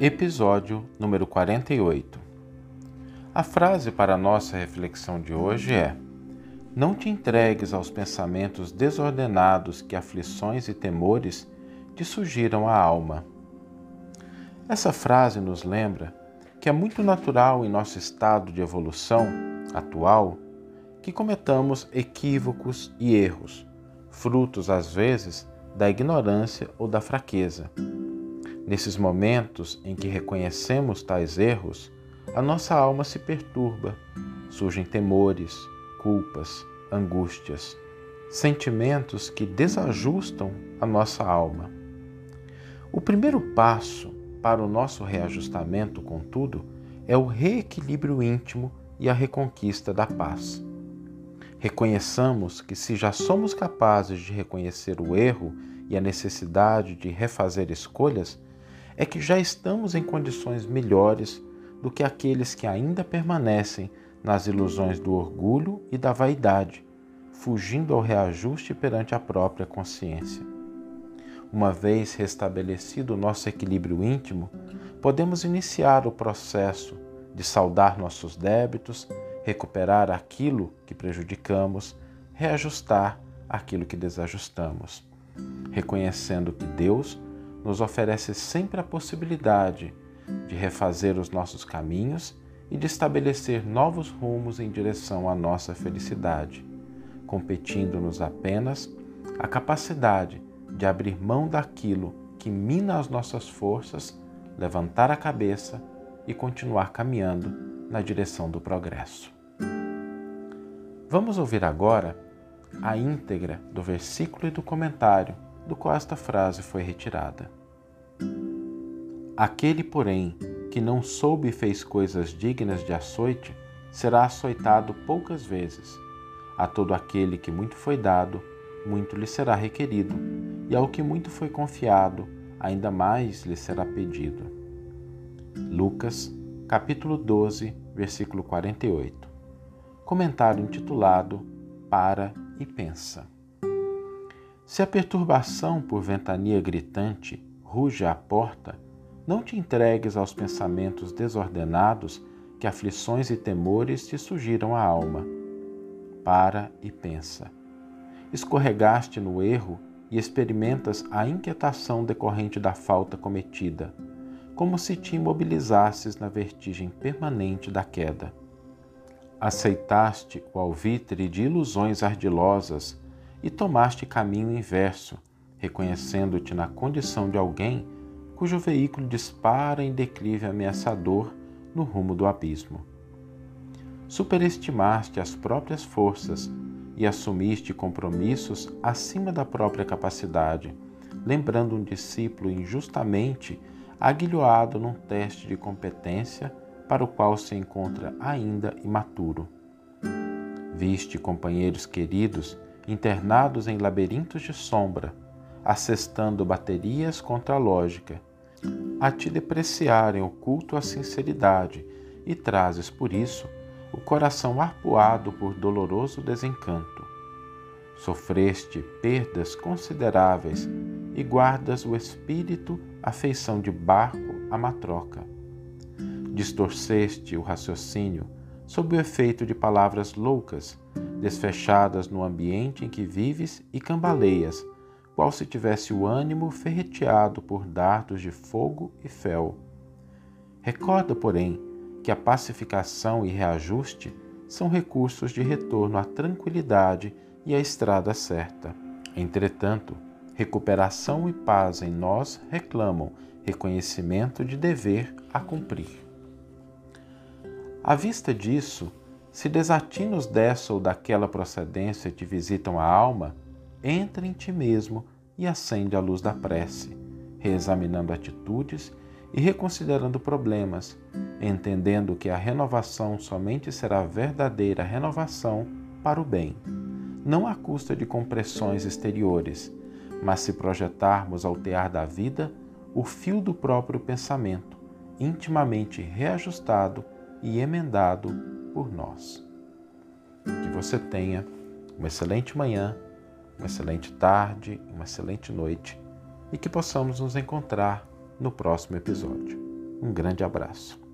Episódio número 48. A frase para a nossa reflexão de hoje é: Não te entregues aos pensamentos desordenados que aflições e temores te sugiram a alma. Essa frase nos lembra que é muito natural em nosso estado de evolução atual que cometamos equívocos e erros, frutos às vezes da ignorância ou da fraqueza Nesses momentos em que reconhecemos tais erros, a nossa alma se perturba, surgem temores, culpas, angústias, sentimentos que desajustam a nossa alma. O primeiro passo para o nosso reajustamento, contudo, é o reequilíbrio íntimo e a reconquista da paz. Reconheçamos que, se já somos capazes de reconhecer o erro e a necessidade de refazer escolhas, é que já estamos em condições melhores do que aqueles que ainda permanecem nas ilusões do orgulho e da vaidade, fugindo ao reajuste perante a própria consciência. Uma vez restabelecido o nosso equilíbrio íntimo, podemos iniciar o processo de saldar nossos débitos, recuperar aquilo que prejudicamos, reajustar aquilo que desajustamos, reconhecendo que Deus nos oferece sempre a possibilidade de refazer os nossos caminhos e de estabelecer novos rumos em direção à nossa felicidade, competindo-nos apenas a capacidade de abrir mão daquilo que mina as nossas forças, levantar a cabeça e continuar caminhando na direção do progresso. Vamos ouvir agora a íntegra do versículo e do comentário do qual esta frase foi retirada. Aquele, porém, que não soube e fez coisas dignas de açoite, será açoitado poucas vezes. A todo aquele que muito foi dado, muito lhe será requerido, e ao que muito foi confiado, ainda mais lhe será pedido. Lucas, capítulo 12, versículo 48. Comentário intitulado Para e Pensa. Se a perturbação por ventania gritante ruge à porta, não te entregues aos pensamentos desordenados que aflições e temores te sugiram a alma. Para e pensa. Escorregaste no erro e experimentas a inquietação decorrente da falta cometida, como se te imobilizasses na vertigem permanente da queda. Aceitaste o alvitre de ilusões ardilosas e tomaste caminho inverso, reconhecendo-te na condição de alguém cujo veículo dispara em declive ameaçador no rumo do abismo. Superestimaste as próprias forças e assumiste compromissos acima da própria capacidade, lembrando um discípulo injustamente aguilhoado num teste de competência para o qual se encontra ainda imaturo. Viste companheiros queridos internados em labirintos de sombra, assestando baterias contra a lógica, a te depreciarem o culto à sinceridade e trazes, por isso, o coração arpoado por doloroso desencanto. Sofreste perdas consideráveis e guardas o espírito à feição de barco a matroca. Distorceste o raciocínio sob o efeito de palavras loucas desfechadas no ambiente em que vives e cambaleias, qual se tivesse o ânimo ferreteado por dardos de fogo e fel. Recorda, porém, que a pacificação e reajuste são recursos de retorno à tranquilidade e à estrada certa. Entretanto, recuperação e paz em nós reclamam reconhecimento de dever a cumprir. À vista disso, se desatinos dessa ou daquela procedência te visitam a alma, entra em ti mesmo e acende a luz da prece, reexaminando atitudes e reconsiderando problemas, entendendo que a renovação somente será verdadeira renovação para o bem, não à custa de compressões exteriores, mas se projetarmos ao tear da vida o fio do próprio pensamento, intimamente reajustado e emendado por nós. Que você tenha uma excelente manhã, uma excelente tarde, uma excelente noite e que possamos nos encontrar no próximo episódio. Um grande abraço.